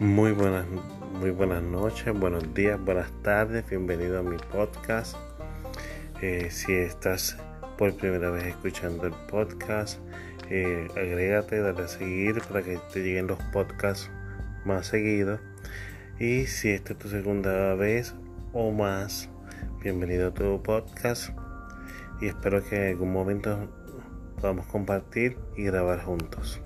Muy buenas, muy buenas noches, buenos días, buenas tardes, bienvenido a mi podcast. Eh, si estás por primera vez escuchando el podcast, eh, agrégate, dale a seguir para que te lleguen los podcasts más seguidos. Y si esta es tu segunda vez o más, bienvenido a tu podcast. Y espero que en algún momento podamos compartir y grabar juntos.